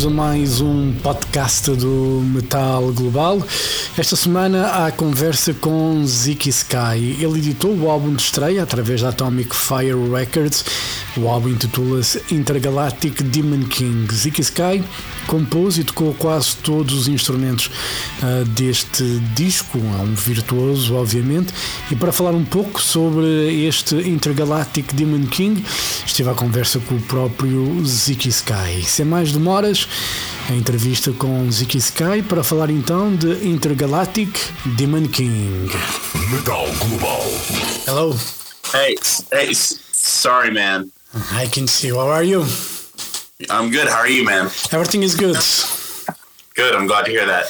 bem-vindos a mais um podcast do Metal Global. Esta semana há conversa com Ziki Sky. Ele editou o álbum de estreia através da Atomic Fire Records. O álbum intitula-se Intergalactic Demon King. Ziki Sky compôs e tocou quase todos os instrumentos uh, deste disco. É um virtuoso, obviamente. E para falar um pouco sobre este Intergalactic Demon King, estive à conversa com o próprio Ziki Sky. Sem mais demoras, a entrevista com Ziki Sky para falar então de Intergalactic Demon King. Metal Global. Hello, Hey, hey, sorry, man. I can see. How are you? I'm good. How are you, man? Everything is good. Good. I'm glad to hear that.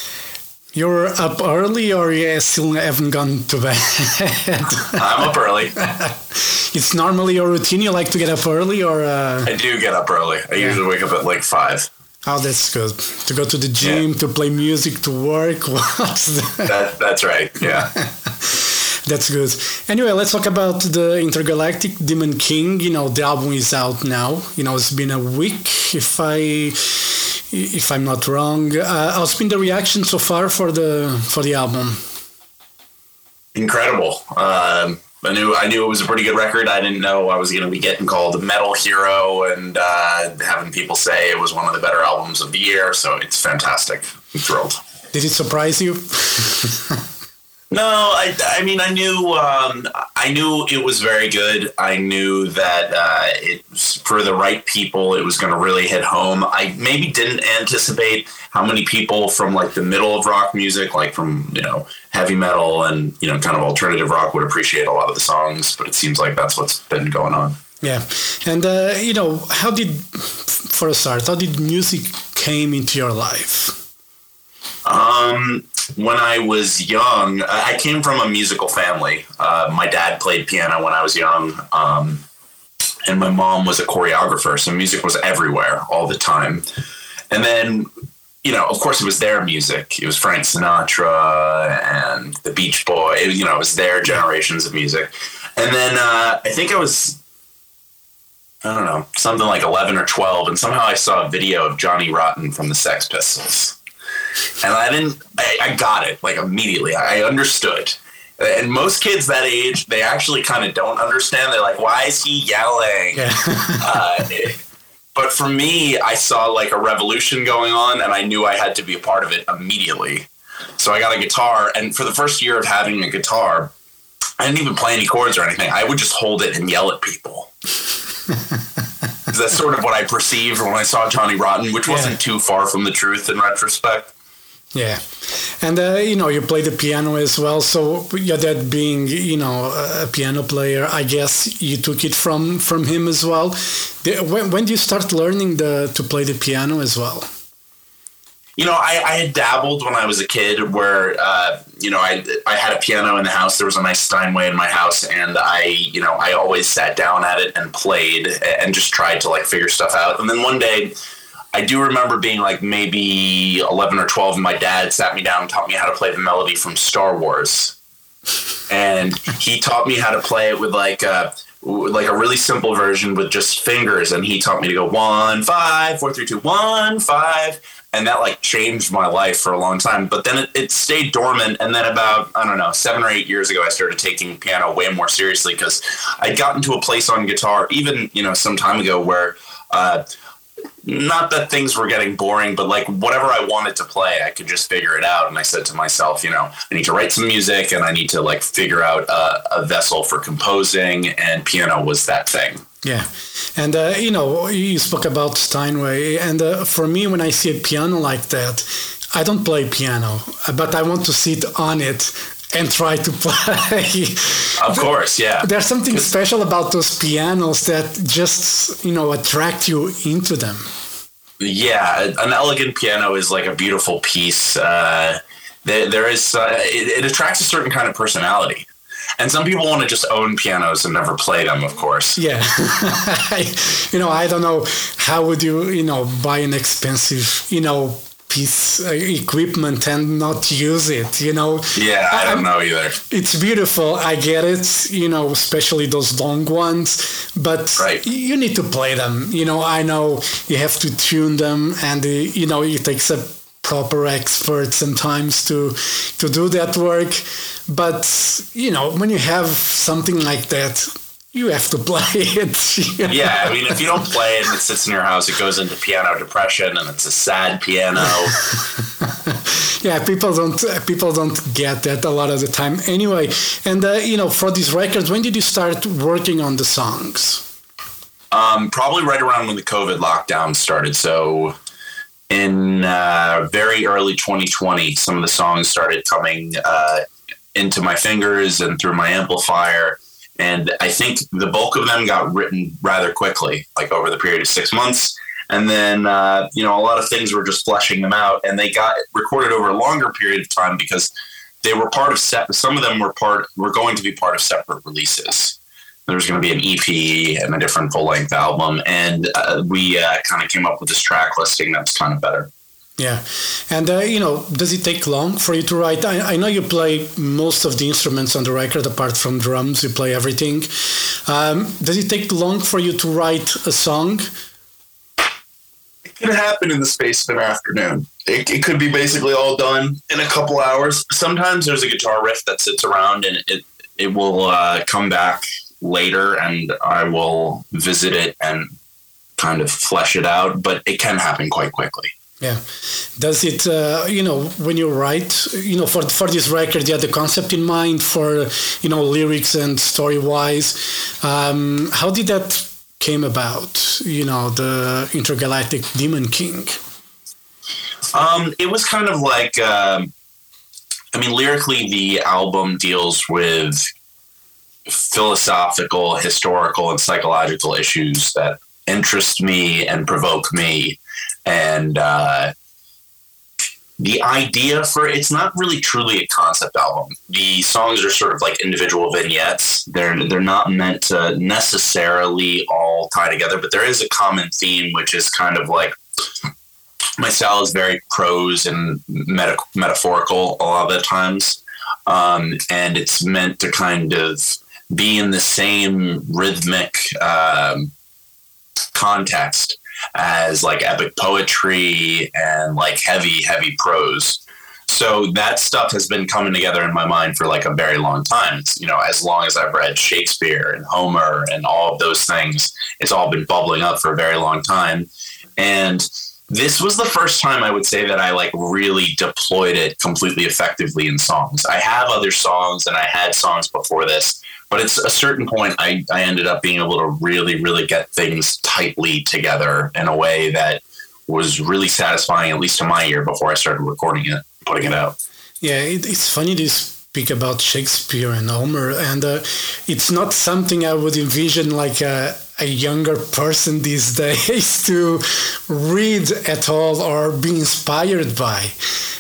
You're up early or you still haven't gone to bed? I'm up early. it's normally your routine. You like to get up early or. Uh... I do get up early. I usually wake up at like five. Oh, that's good. To go to the gym, to play music, to work. What's that? That that's right. Yeah. That's good. Anyway, let's talk about the Intergalactic Demon King. You know, the album is out now. You know, it's been a week, if I if I'm not wrong. Uh, how's been the reaction so far for the for the album? Incredible. Um, I knew I knew it was a pretty good record. I didn't know I was going to be getting called a metal hero and uh, having people say it was one of the better albums of the year. So it's fantastic. I'm thrilled. Did it surprise you? No, I, I mean, I knew, um, I knew it was very good. I knew that uh, it for the right people. It was going to really hit home. I maybe didn't anticipate how many people from like the middle of rock music, like from you know heavy metal and you know kind of alternative rock, would appreciate a lot of the songs. But it seems like that's what's been going on. Yeah, and uh, you know, how did, for a start, how did music came into your life? Um, when I was young, I came from a musical family. Uh, my dad played piano when I was young, um, and my mom was a choreographer, so music was everywhere all the time. And then, you know, of course, it was their music. It was Frank Sinatra and the Beach Boy. It, you know, it was their generations of music. And then uh, I think I was I don't know, something like 11 or 12, and somehow I saw a video of Johnny Rotten from the Sex Pistols. And I didn't, I, I got it like immediately. I understood. And most kids that age, they actually kind of don't understand. They're like, why is he yelling? Yeah. uh, but for me, I saw like a revolution going on, and I knew I had to be a part of it immediately. So I got a guitar, and for the first year of having a guitar, I didn't even play any chords or anything. I would just hold it and yell at people. That's sort of what I perceived when I saw Johnny Rotten, which wasn't too far from the truth in retrospect. Yeah, and uh, you know you play the piano as well. So your dad being you know a piano player, I guess you took it from from him as well. When when do you start learning the to play the piano as well? You know, I, I had dabbled when I was a kid where, uh, you know, I, I had a piano in the house. There was a nice Steinway in my house. And I, you know, I always sat down at it and played and just tried to like figure stuff out. And then one day, I do remember being like maybe 11 or 12, and my dad sat me down and taught me how to play the melody from Star Wars. And he taught me how to play it with like a, like a really simple version with just fingers. And he taught me to go one, five, four, three, two, one, five. And that like changed my life for a long time. But then it, it stayed dormant. And then about, I don't know, seven or eight years ago, I started taking piano way more seriously because I'd gotten to a place on guitar, even, you know, some time ago where, uh, not that things were getting boring, but like whatever I wanted to play, I could just figure it out. And I said to myself, you know, I need to write some music and I need to like figure out a, a vessel for composing, and piano was that thing. Yeah, and uh, you know you spoke about Steinway, and uh, for me when I see a piano like that, I don't play piano, but I want to sit on it and try to play. Of course, yeah. There's something special about those pianos that just you know attract you into them. Yeah, an elegant piano is like a beautiful piece. Uh, there, there is uh, it, it attracts a certain kind of personality, and some people want to just own pianos and never play them. Of course, Yeah, you know I don't know how would you you know buy an expensive you know piece uh, equipment and not use it you know Yeah, I don't know either. it's beautiful i get it you know especially those long ones but Right. you need to play them you know i know you have to tune them and uh, you know it takes a proper expert sometimes to to do that work but you know when you have something like that you have to play it you know? Yeah, I mean, if you don't play it and it sits in your house, it goes into piano depression, and it's a sad piano. yeah people don't people don't get that a lot of the time anyway and uh, you know for these records when did you start working on the songs Um, probably right around when the COVID lockdown started. So in uh, very early 2020, some of the songs started coming uh, into my fingers and through my amplifier. And I think the bulk of them got written rather quickly, like over the period of six months. And then, uh, you know, a lot of things were just fleshing them out, and they got recorded over a longer period of time because they were part of set. Some of them were part were going to be part of separate releases there was going to be an EP and a different full length album, and uh, we uh, kind of came up with this track listing that's kind of better. Yeah and uh, you know does it take long for you to write I, I know you play most of the instruments on the record apart from drums you play everything um, does it take long for you to write a song It could happen in the space of an afternoon. It, it could be basically all done in a couple hours. Sometimes there's a guitar riff that sits around and it it will uh, come back later, and I will visit it and kind of flesh it out. But it can happen quite quickly. Yeah. Does it, uh, you know, when you write, you know, for for this record, you had the concept in mind for, you know, lyrics and story wise. Um, how did that came about? You know, the intergalactic Demon King. Um, it was kind of like, um, I mean, lyrically, the album deals with philosophical, historical, and psychological issues that interest me and provoke me. And uh, the idea for it's not really truly a concept album. The songs are sort of like individual vignettes. They're they're not meant to necessarily all tie together, but there is a common theme, which is kind of like my style is very prose and meta- metaphorical a lot of the times, um, and it's meant to kind of be in the same rhythmic um, context as like epic poetry and like heavy, heavy prose. So that stuff has been coming together in my mind for like a very long time. You know, as long as I've read Shakespeare and Homer and all of those things, it's all been bubbling up for a very long time. And this was the first time I would say that I like really deployed it completely effectively in songs. I have other songs and I had songs before this, but it's a certain point I, I ended up being able to really, really get things tightly together in a way that was really satisfying, at least to my ear, before I started recording it, putting it out. Yeah, it, it's funny to speak about Shakespeare and Homer, and uh, it's not something I would envision like a, a younger person these days to read at all or be inspired by.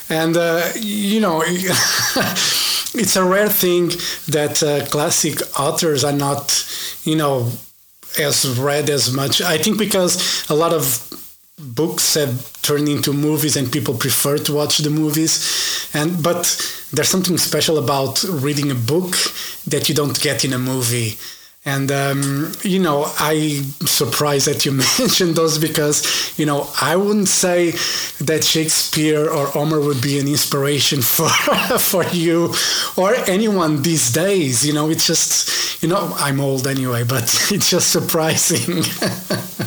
And, uh, you know, it's a rare thing that uh, classic authors are not, you know, as read as much. I think because a lot of books have turned into movies and people prefer to watch the movies and but there's something special about reading a book that you don't get in a movie and um, you know i'm surprised that you mentioned those because you know i wouldn't say that shakespeare or homer would be an inspiration for for you or anyone these days you know it's just you know i'm old anyway but it's just surprising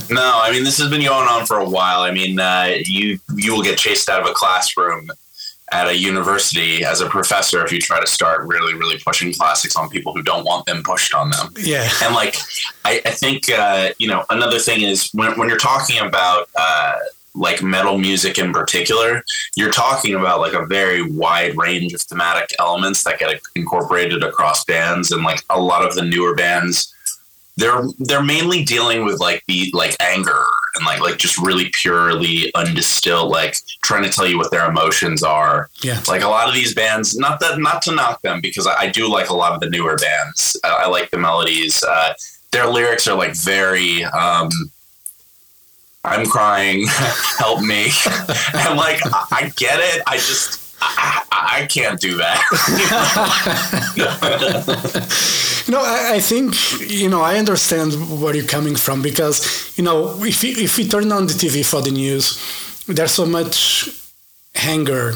No, I mean this has been going on for a while. I mean, uh, you you will get chased out of a classroom at a university as a professor if you try to start really really pushing classics on people who don't want them pushed on them. yeah And like, I, I think uh, you know another thing is when when you're talking about uh, like metal music in particular, you're talking about like a very wide range of thematic elements that get incorporated across bands, and like a lot of the newer bands they're they're mainly dealing with like the like anger and like like just really purely undistilled like trying to tell you what their emotions are yeah like a lot of these bands not that not to knock them because i, I do like a lot of the newer bands i, I like the melodies uh, their lyrics are like very um I'm crying, help me. and like, I, I get it. I just, I, I can't do that. No, I, I think you know I understand where you're coming from because you know if we, if we turn on the TV for the news, there's so much anger,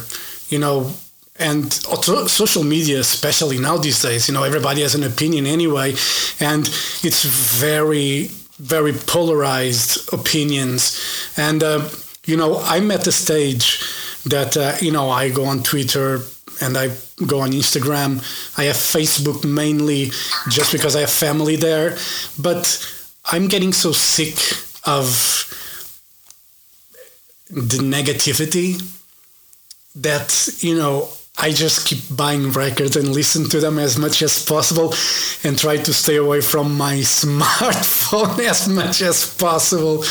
you know, and social media, especially now these days. You know, everybody has an opinion anyway, and it's very very polarized opinions, and uh, you know I'm at the stage that uh, you know I go on Twitter and I go on Instagram. I have Facebook mainly just because I have family there. But I'm getting so sick of the negativity that, you know, I just keep buying records and listen to them as much as possible and try to stay away from my smartphone as much as possible.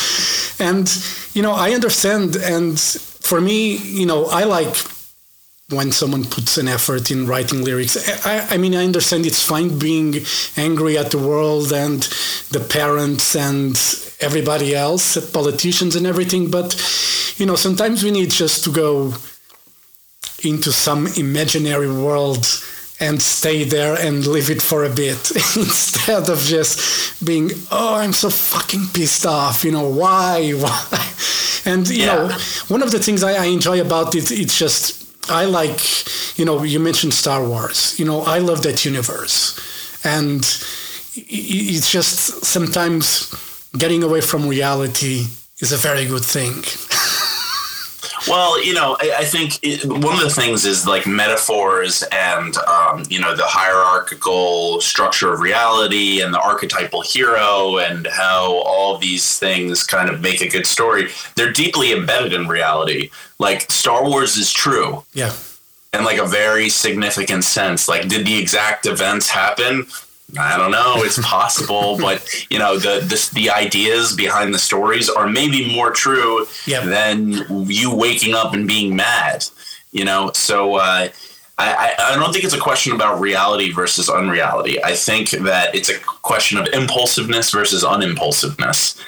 And, you know, I understand. And for me, you know, I like when someone puts an effort in writing lyrics. I, I, mean, I understand it's fine being angry at the world and the parents and everybody else, politicians and everything, but you know, sometimes we need just to go into some imaginary world and stay there and live it for a bit instead of just being oh i'm so fucking pissed off you know why why and you yeah. know one of the things I, I enjoy about it it's just I like, you know, you mentioned Star Wars. You know, I love that universe. And it's just sometimes getting away from reality is a very good thing. Well, you know, I, I think it, one of the things is like metaphors and, um, you know, the hierarchical structure of reality and the archetypal hero and how all these things kind of make a good story. They're deeply embedded in reality. Like Star Wars is true. Yeah. In like a very significant sense. Like, did the exact events happen? I don't know. It's possible, but you know the, the the ideas behind the stories are maybe more true yep. than you waking up and being mad. You know, so uh, I I don't think it's a question about reality versus unreality. I think that it's a question of impulsiveness versus unimpulsiveness.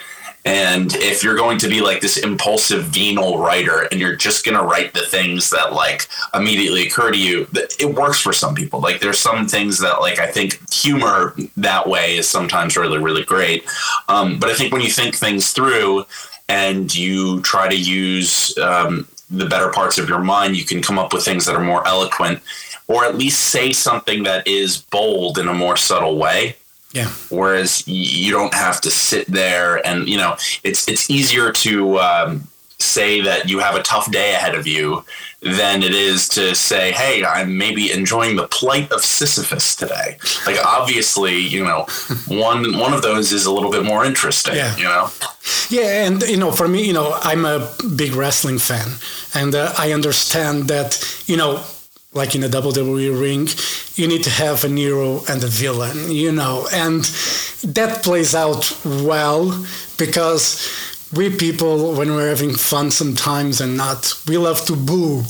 And if you're going to be like this impulsive venal writer and you're just going to write the things that like immediately occur to you, it works for some people. Like there's some things that like I think humor that way is sometimes really, really great. Um, but I think when you think things through and you try to use um, the better parts of your mind, you can come up with things that are more eloquent or at least say something that is bold in a more subtle way. Yeah. Whereas you don't have to sit there and you know it's it's easier to um, say that you have a tough day ahead of you than it is to say, "Hey, I'm maybe enjoying the plight of Sisyphus today." Like obviously, you know, one one of those is a little bit more interesting. Yeah. You know. Yeah, and you know, for me, you know, I'm a big wrestling fan, and uh, I understand that you know like in a WWE ring, you need to have a hero and a villain, you know, and that plays out well because we people, when we're having fun sometimes and not, we love to boo,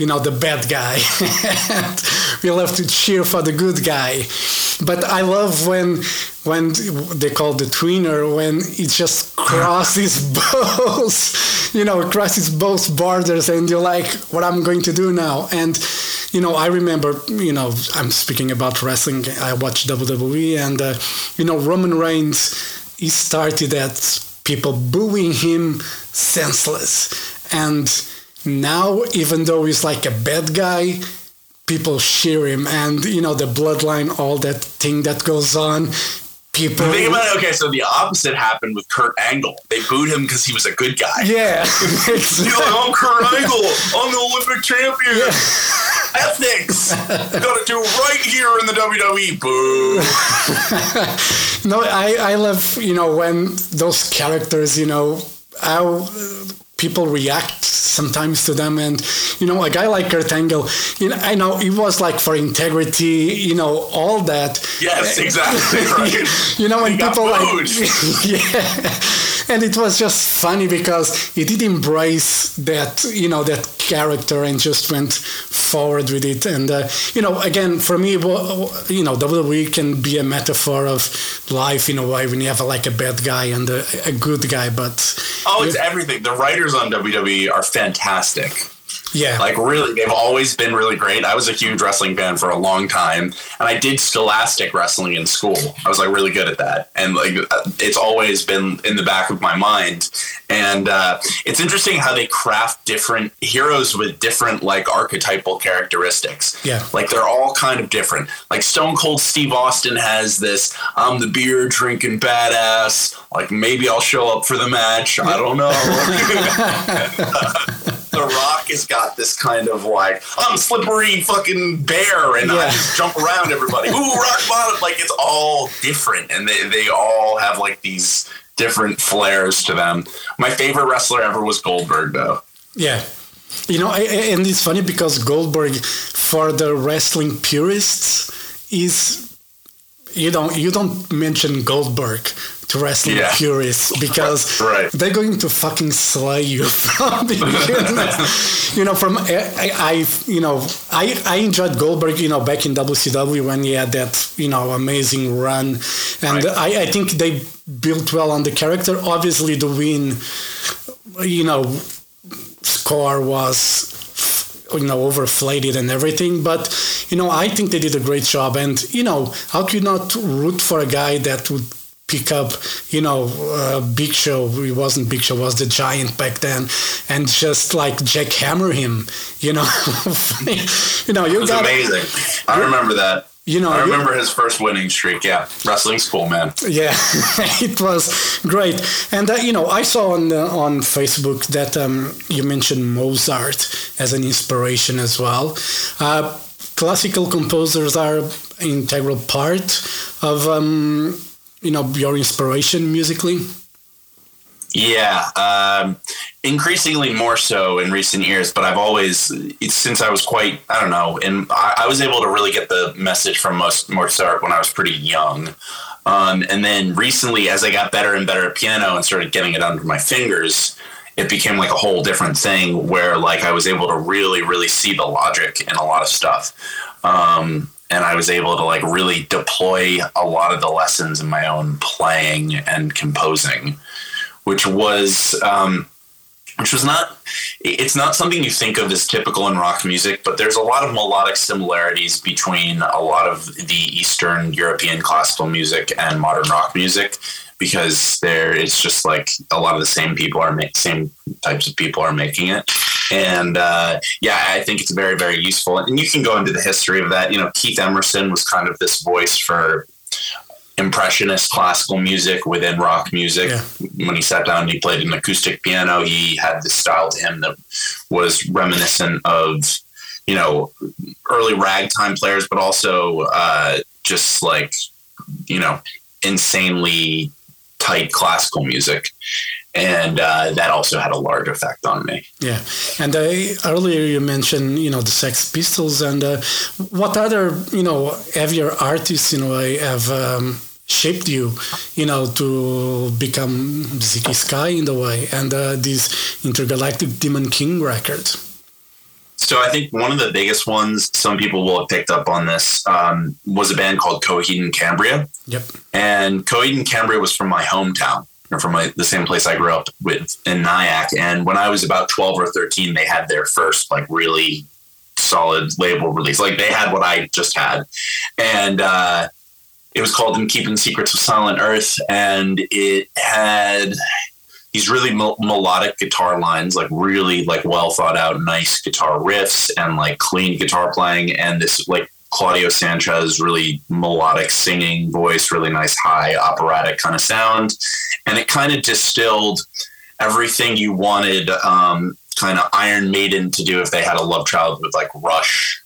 you know, the bad guy. we love to cheer for the good guy. But I love when when they call the tweener when it just crosses both, you know, crosses both borders, and you're like, what I'm going to do now, and you know, I remember, you know, I'm speaking about wrestling. I watched WWE, and uh, you know, Roman Reigns, he started at people booing him senseless, and now, even though he's like a bad guy, people cheer him, and you know, the bloodline, all that thing that goes on people. Think about it. Okay, so the opposite happened with Kurt Angle. They booed him because he was a good guy. Yeah, exactly. you know, I'm Kurt Angle. I'm the Olympic champion. Yeah. Ethics. Got to do right here in the WWE. Boo. no, I I love you know when those characters you know how people react sometimes to them. And you know a guy like Kurt Angle you know I know he was like for integrity you know all that. Yes exactly right. You know when he people like yeah and it was just funny because he did embrace that you know that character and just went forward with it. And uh, you know again for me you know WWE can be a metaphor of life in a way when you have a, like a bad guy and a, a good guy but oh it's everything. The writers on WWE are fantastic yeah. Like really, they've always been really great. I was a huge wrestling fan for a long time, and I did scholastic wrestling in school. I was like really good at that, and like it's always been in the back of my mind. And uh, it's interesting how they craft different heroes with different like archetypal characteristics. Yeah. Like they're all kind of different. Like Stone Cold Steve Austin has this I'm the beer drinking badass. Like maybe I'll show up for the match. I don't know. the Rock has got this kind of like I'm slippery fucking bear and yeah. I just jump around everybody. Ooh, rock bottom! Like it's all different, and they they all have like these different flares to them. My favorite wrestler ever was Goldberg, though. Yeah. You know, and it's funny because Goldberg, for the wrestling purists, is you don't you don't mention Goldberg to wrestling yeah. purists because right. they're going to fucking slay you from the you know from I, I, you know I I enjoyed Goldberg you know back in WCW when he had that you know amazing run and right. I, I think they built well on the character obviously the win you know score was you know overflated and everything but you know i think they did a great job and you know how could you not root for a guy that would pick up you know uh, big show he wasn't big show was the giant back then and just like jackhammer him you know you know you got amazing i remember that you know, I remember his first winning streak. Yeah, wrestling school, man. Yeah, it was great. And uh, you know, I saw on uh, on Facebook that um, you mentioned Mozart as an inspiration as well. Uh, classical composers are integral part of um, you know your inspiration musically. Yeah, um, increasingly more so in recent years, but I've always, since I was quite, I don't know, and I, I was able to really get the message from most Mozart when I was pretty young. Um, and then recently, as I got better and better at piano and started getting it under my fingers, it became like a whole different thing where like I was able to really, really see the logic in a lot of stuff. Um, and I was able to like really deploy a lot of the lessons in my own playing and composing which was um, which was not it's not something you think of as typical in rock music but there's a lot of melodic similarities between a lot of the eastern european classical music and modern rock music because there it's just like a lot of the same people are making same types of people are making it and uh, yeah i think it's very very useful and you can go into the history of that you know keith emerson was kind of this voice for impressionist classical music within rock music. Yeah. When he sat down and he played an acoustic piano, he had this style to him that was reminiscent of, you know, early ragtime players, but also uh, just like, you know, insanely tight classical music. And uh, that also had a large effect on me. Yeah, and uh, earlier you mentioned, you know, the Sex Pistols, and uh, what other, you know, heavier artists in a way have um, shaped you, you know, to become Zeke Sky in the way, and uh, this intergalactic Demon King record. So I think one of the biggest ones, some people will have picked up on this, um, was a band called Coheed and Cambria. Yep. And Coheed and Cambria was from my hometown, from my, the same place I grew up with in Nyack. And when I was about 12 or 13, they had their first like really solid label release. Like they had what I just had. And, uh, it was called "In Keeping Secrets of Silent Earth," and it had these really melodic guitar lines, like really like well thought out, nice guitar riffs, and like clean guitar playing, and this like Claudio Sanchez really melodic singing voice, really nice high operatic kind of sound, and it kind of distilled everything you wanted um, kind of Iron Maiden to do if they had a love child with like Rush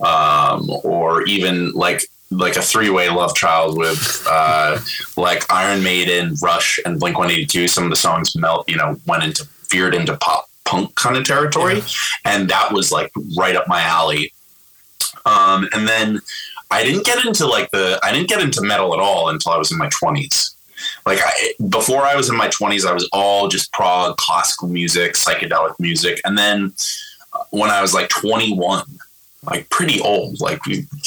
um, or even like like a three way love child with uh, like Iron Maiden, Rush, and Blink One Eighty Two. Some of the songs melt, you know, went into veered into pop punk kind of territory, yeah. and that was like right up my alley. Um, and then I didn't get into like the I didn't get into metal at all until I was in my twenties. like I, before I was in my 20s, I was all just prog, classical music, psychedelic music. And then uh, when I was like 21, like pretty old, like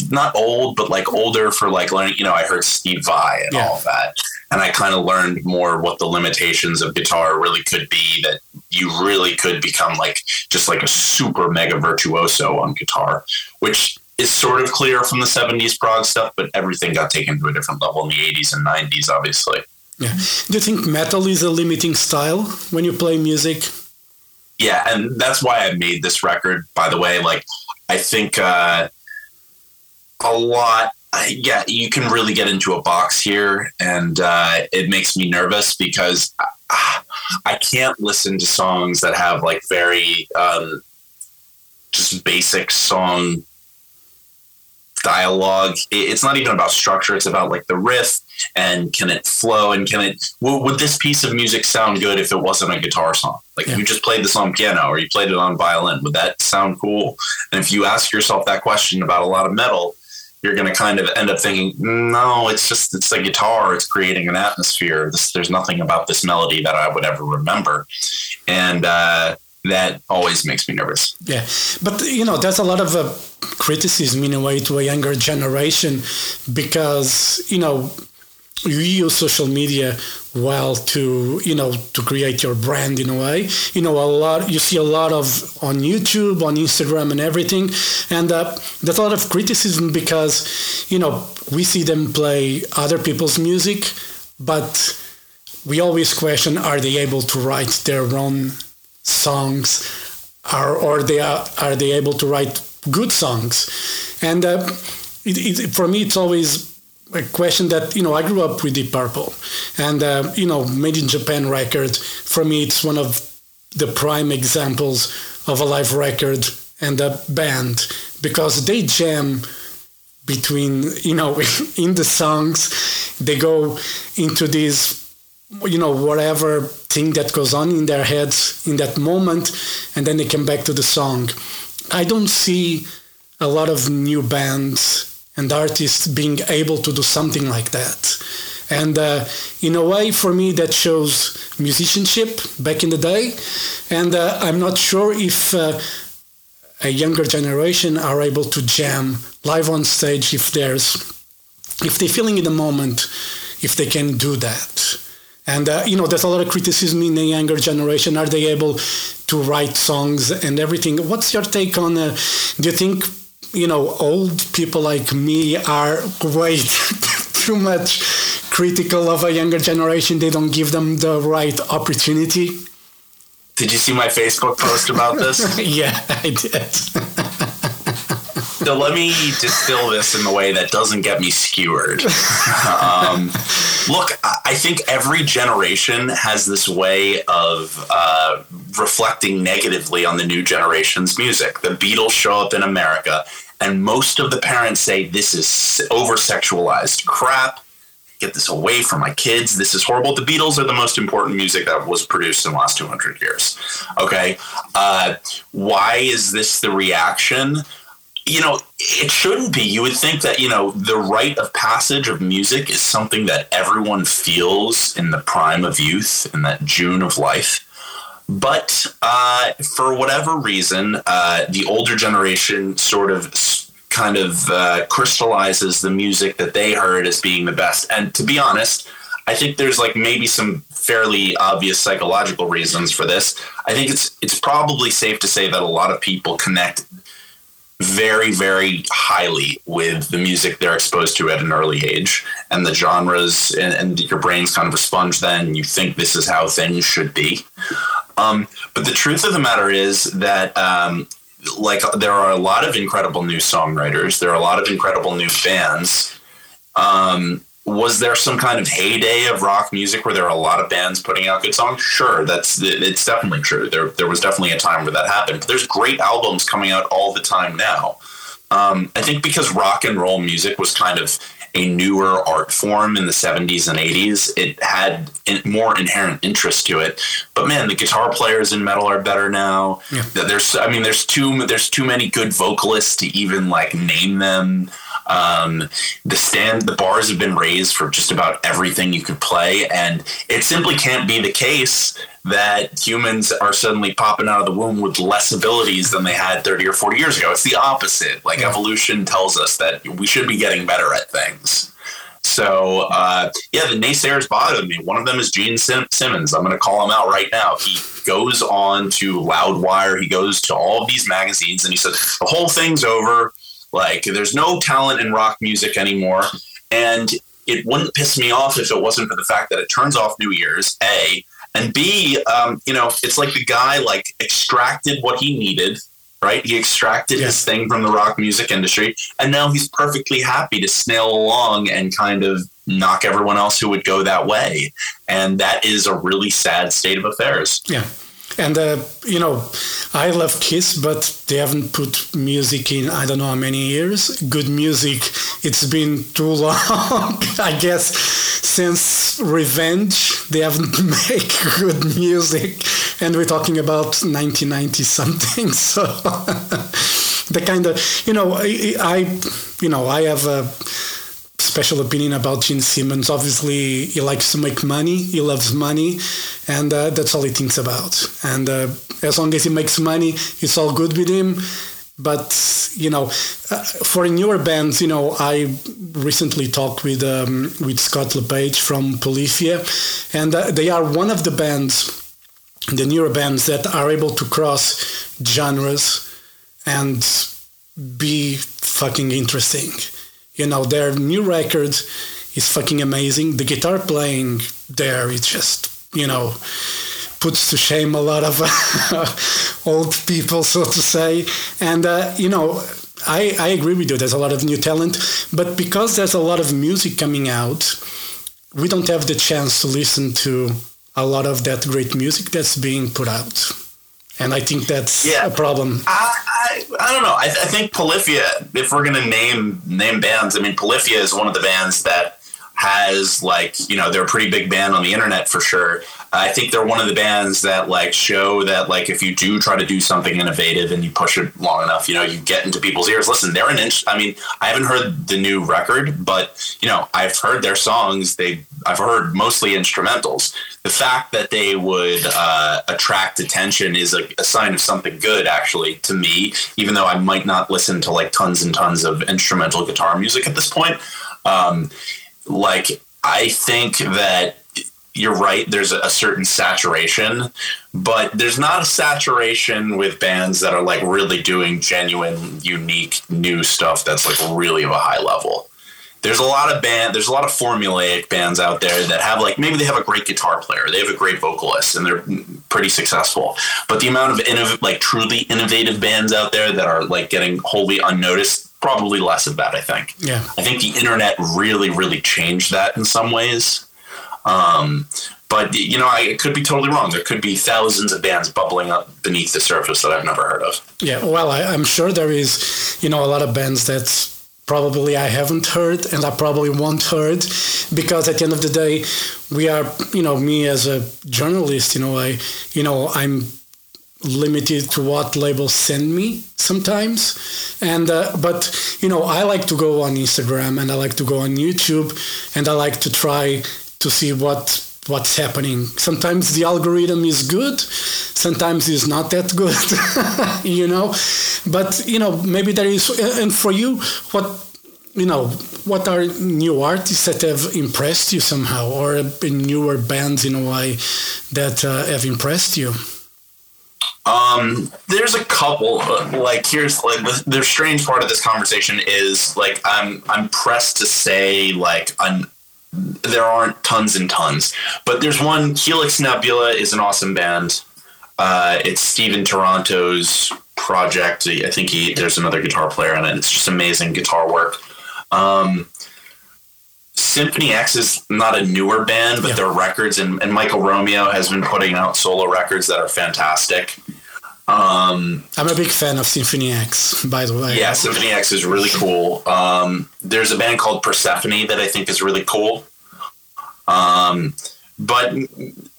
not old, but like older for like learning, you know, I heard Steve Vai and yeah. all that. And I kind of learned more what the limitations of guitar really could be that you really could become like just like a super mega virtuoso on guitar, which is sort of clear from the 70s prog stuff, but everything got taken to a different level in the 80s and 90s, obviously. Yeah. Do you think metal is a limiting style when you play music? Yeah, and that's why I made this record. By the way, like I think uh, a lot. Yeah, you can really get into a box here, and uh, it makes me nervous because I, I can't listen to songs that have like very um, just basic song dialogue. It's not even about structure. It's about like the riff and can it flow and can it, would this piece of music sound good if it wasn't a guitar song? Like yeah. you just played this on piano or you played it on violin, would that sound cool? And if you ask yourself that question about a lot of metal, you're going to kind of end up thinking, no, it's just, it's a guitar. It's creating an atmosphere. This, there's nothing about this melody that I would ever remember. And, uh, that always makes me nervous. Yeah, but you know, there's a lot of uh, criticism in a way to a younger generation because you know you use social media well to you know to create your brand in a way you know a lot you see a lot of on youtube on instagram and everything and uh, there's a lot of criticism because you know we see them play other people's music but we always question are they able to write their own songs are or they are, are they able to write good songs? And uh, it, it, for me it's always a question that you know I grew up with Deep Purple, and uh, you know Made in Japan record for me it's one of the prime examples of a live record and a band because they jam between you know in the songs. They go into this you know whatever thing that goes on in their heads in that moment and then they come back to the song i don't see a lot of new bands and artists being able to do something like that. And uh, in a way, for me, that shows musicianship back in the day. And uh, I'm not sure if uh, a younger generation are able to jam live on stage if there's if they're feeling in the moment, if they can do that. And uh, you know, there's a lot of criticism in the younger generation. Are they able to write songs and everything? What's your take on? Uh, do you think you know, old people like me are way too much critical of a younger generation. They don't give them the right opportunity. Did you see my Facebook post about this? yeah, I did. so let me distill this in a way that doesn't get me skewered. Um, look, I think every generation has this way of uh, reflecting negatively on the new generation's music. The Beatles show up in America and most of the parents say this is over sexualized crap. Get this away from my kids. This is horrible. The Beatles are the most important music that was produced in the last 200 years. Okay. Uh, why is this the reaction? You know, it shouldn't be. You would think that, you know, the rite of passage of music is something that everyone feels in the prime of youth, in that June of life. But uh, for whatever reason, uh, the older generation sort of kind of uh, crystallizes the music that they heard as being the best. And to be honest, I think there's like maybe some fairly obvious psychological reasons for this. I think it's it's probably safe to say that a lot of people connect very very highly with the music they're exposed to at an early age and the genres and, and your brain's kind of a sponge then you think this is how things should be um, but the truth of the matter is that um, like there are a lot of incredible new songwriters. There are a lot of incredible new bands. Um, was there some kind of heyday of rock music where there are a lot of bands putting out good songs? Sure, that's it's definitely true. There there was definitely a time where that happened. But there's great albums coming out all the time now. Um, I think because rock and roll music was kind of a newer art form in the 70s and 80s. It had more inherent interest to it. But man, the guitar players in metal are better now. Yeah. There's, I mean, there's too there's too many good vocalists to even like name them. Um, the stand, the bars have been raised for just about everything you could play, and it simply can't be the case that humans are suddenly popping out of the womb with less abilities than they had 30 or 40 years ago. It's the opposite. Like evolution tells us that we should be getting better at things. So uh, yeah, the naysayers bothered me. One of them is Gene Sim- Simmons. I'm going to call him out right now. He goes on to Loudwire. He goes to all of these magazines, and he says the whole thing's over. Like there's no talent in rock music anymore, and it wouldn't piss me off if it wasn't for the fact that it turns off New Year's. A and B, um, you know, it's like the guy like extracted what he needed right? He extracted yeah. his thing from the rock music industry, and now he's perfectly happy to snail along and kind of knock everyone else who would go that way. And that is a really sad state of affairs. Yeah. And uh, you know, I love Kiss, but they haven't put music in I don't know how many years. Good music, it's been too long. I guess since Revenge, they haven't made good music, and we're talking about 1990 something. So the kind of you know, I, I you know, I have a special opinion about Gene Simmons. Obviously, he likes to make money. He loves money, and uh, that's all he thinks about. And uh, as long as he makes money, it's all good with him. But you know, uh, for newer bands, you know, I recently talked with um, with Scott LePage from Polyphia, and uh, they are one of the bands, the newer bands that are able to cross genres and be fucking interesting you know, their new record is fucking amazing. The guitar playing there is just, you know, puts to shame a lot of old people, so to say. And, uh, you know, I, I agree with you. There's a lot of new talent. But because there's a lot of music coming out, we don't have the chance to listen to a lot of that great music that's being put out. And I think that's yeah. a problem. I, I, don't know. I, I think Polyphia, if we're going to name name bands, I mean, Polyphia is one of the bands that has like you know they're a pretty big band on the internet for sure. I think they're one of the bands that like show that like if you do try to do something innovative and you push it long enough, you know, you get into people's ears. Listen, they're an inch. I mean, I haven't heard the new record, but you know, I've heard their songs. They I've heard mostly instrumentals. The fact that they would uh, attract attention is a, a sign of something good, actually, to me. Even though I might not listen to like tons and tons of instrumental guitar music at this point. Um, like I think that you're right. There's a certain saturation, but there's not a saturation with bands that are like really doing genuine, unique, new stuff that's like really of a high level. There's a lot of band. There's a lot of formulaic bands out there that have like maybe they have a great guitar player, they have a great vocalist, and they're pretty successful. But the amount of innov- like truly innovative bands out there that are like getting wholly unnoticed probably less of that. I think. Yeah. I think the internet really, really changed that in some ways. Um, but you know, I could be totally wrong. There could be thousands of bands bubbling up beneath the surface that I've never heard of. Yeah, well, I, am sure there is, you know, a lot of bands that probably I haven't heard and I probably won't heard because at the end of the day, we are, you know, me as a journalist, you know, I, you know, I'm limited to what labels send me sometimes and uh, but you know i like to go on instagram and i like to go on youtube and i like to try to see what what's happening sometimes the algorithm is good sometimes it's not that good you know but you know maybe there is and for you what you know what are new artists that have impressed you somehow or newer bands in a way that uh, have impressed you um, there's a couple. Like, here's like the, strange part of this conversation is like I'm I'm pressed to say like I'm, there aren't tons and tons, but there's one. Helix Nebula is an awesome band. Uh, it's Stephen Toronto's project. I think he there's another guitar player in it. It's just amazing guitar work. Um, Symphony X is not a newer band, but yeah. their records and, and Michael Romeo has been putting out solo records that are fantastic. Um, I'm a big fan of Symphony X, by the way. Yeah, Symphony X is really cool. Um, there's a band called Persephone that I think is really cool. Um, but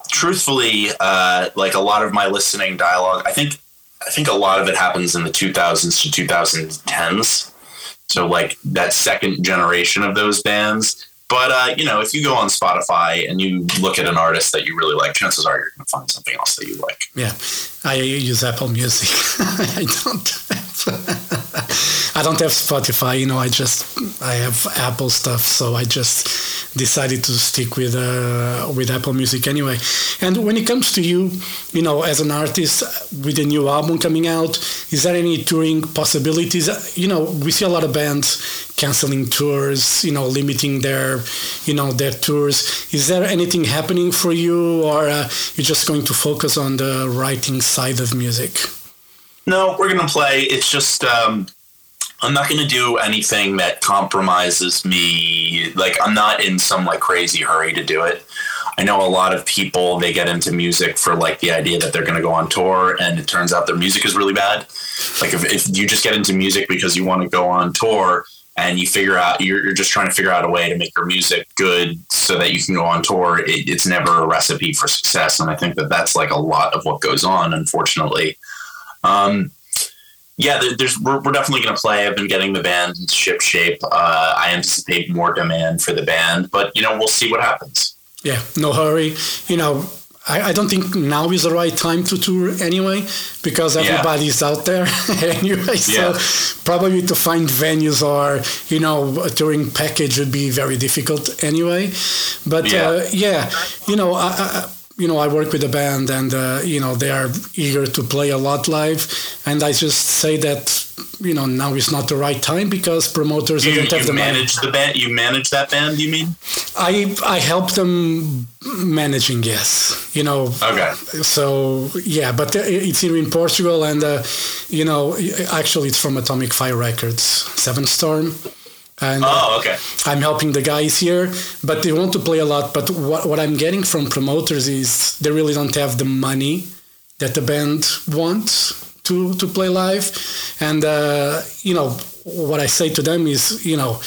truthfully, uh, like a lot of my listening dialogue, I think I think a lot of it happens in the 2000s to 2010s. So like that second generation of those bands. But uh, you know, if you go on Spotify and you look at an artist that you really like, chances are you're going to find something else that you like. Yeah, I use Apple Music. I don't. I don't have Spotify. You know, I just I have Apple stuff, so I just decided to stick with uh, with Apple Music anyway. And when it comes to you, you know, as an artist with a new album coming out, is there any touring possibilities? You know, we see a lot of bands canceling tours, you know, limiting their, you know, their tours. Is there anything happening for you, or uh, you're just going to focus on the writing side of music? No, we're going to play. It's just um, I'm not going to do anything that compromises me. Like I'm not in some like crazy hurry to do it. I know a lot of people they get into music for like the idea that they're going to go on tour, and it turns out their music is really bad. Like if, if you just get into music because you want to go on tour, and you figure out you're, you're just trying to figure out a way to make your music good so that you can go on tour it, it's never a recipe for success and i think that that's like a lot of what goes on unfortunately um, yeah there's we're, we're definitely going to play i've been getting the band into ship shape uh, i anticipate more demand for the band but you know we'll see what happens yeah no hurry you know I, I, don't think now is the right time to tour anyway because everybody's yeah. out there anyway. So yeah. probably to find venues or you know a touring package would be very difficult anyway. But yeah, uh, yeah you know I, I, you know I work with a band and uh, you know they are eager to play a lot live, and I just say that you know now is not the right time because promoters you, don't have the manage money. the band you manage that band you mean? I i help them managing yes. You know okay. so yeah but it's here in portugal and uh, you know actually it's from atomic fire records seven storm and oh, okay. Uh, I'm helping the guys here, but they want to play a lot. But what, what I'm getting from promoters is they really don't have the money that the band wants to to play live, and uh, you know what I say to them is you know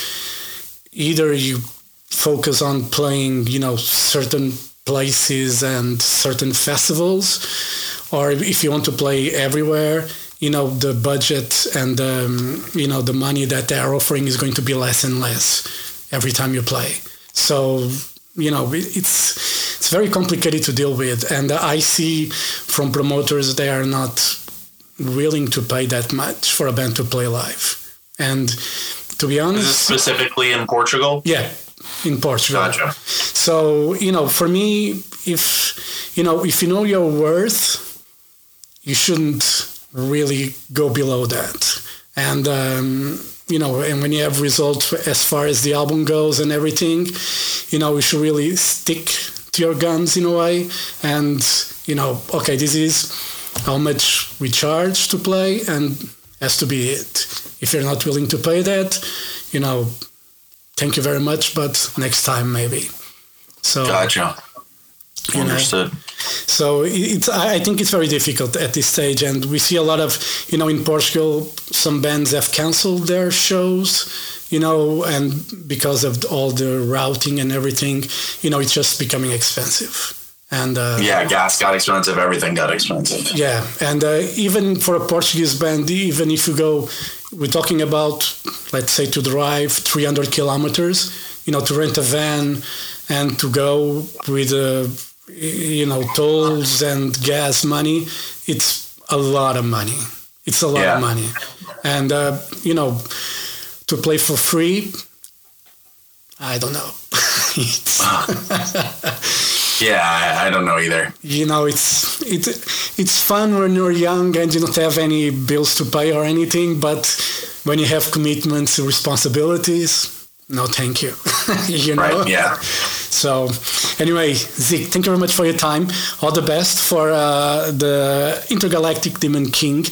either you focus on playing you know certain places and certain festivals, or if you want to play everywhere, you know the budget and um, you know the money that they are offering is going to be less and less every time you play. So you know it's it's very complicated to deal with, and I see from promoters they are not willing to pay that much for a band to play live. And to be honest, specifically in Portugal. Yeah, in Portugal. Gotcha. So you know, for me, if you know, if you know your worth, you shouldn't really go below that. And um, you know, and when you have results as far as the album goes and everything, you know, you should really stick to your guns in a way. And you know, okay, this is how much we charge to play, and has to be it. If you're not willing to pay that, you know, thank you very much, but next time maybe. So gotcha. Understood. Know, so it's I think it's very difficult at this stage, and we see a lot of you know in Portugal some bands have cancelled their shows, you know, and because of all the routing and everything, you know, it's just becoming expensive. And uh, yeah, gas got expensive. Everything got expensive. Yeah, and uh, even for a Portuguese band, even if you go, we're talking about, let's say, to drive 300 kilometers, you know, to rent a van and to go with, uh, you know, tolls and gas money, it's a lot of money. It's a lot yeah. of money, and uh, you know, to play for free, I don't know. Yeah, I, I, don't know either. You know, it's it's it's fun when you're young and you don't have any bills to pay or anything, but when you have commitments responsibilities, no, thank you. you know. Right. Yeah. So, anyway, Zeke, thank you very much for your time. All the best for uh, the Intergalactic Demon King.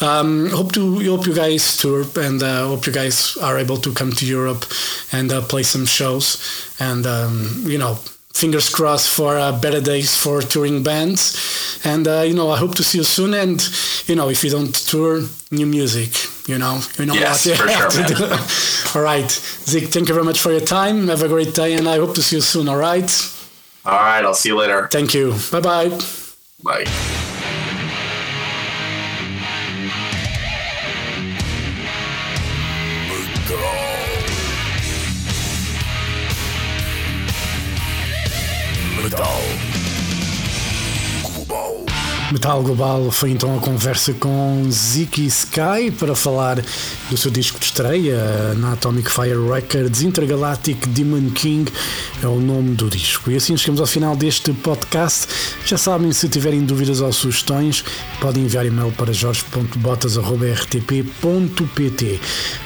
Um, hope to hope you guys tour and uh, hope you guys are able to come to Europe and uh, play some shows and um, you know fingers crossed for uh, better days for touring bands. And uh, you know, I hope to see you soon. And you know, if you don't tour, new music. You know, you know yes, what you have sure, to do. all right, Zeke. Thank you very much for your time. Have a great day, and I hope to see you soon. All right. All right. I'll see you later. Thank you. Bye-bye. Bye. Metal Global foi então a conversa com Ziki Sky para falar do seu disco de estreia na Atomic Fire Records Intergalactic Demon King é o nome do disco. E assim chegamos ao final deste podcast. Já sabem, se tiverem dúvidas ou sugestões, podem enviar e-mail para jorge.botas.rtp.pt.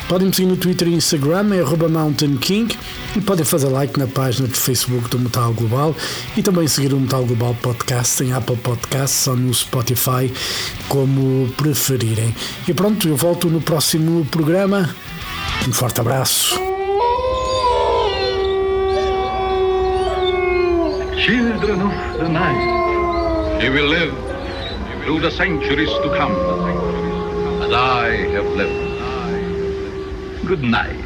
Podem me seguir no Twitter e Instagram, é Mountain King, e podem fazer like na página de Facebook do Metal Global e também seguir o Metal Global Podcast em Apple Podcasts ou no Spotify, como preferirem. E pronto, eu volto no próximo programa. Um forte abraço. Children of the night, you will live through the centuries to come, as I have lived. Good night.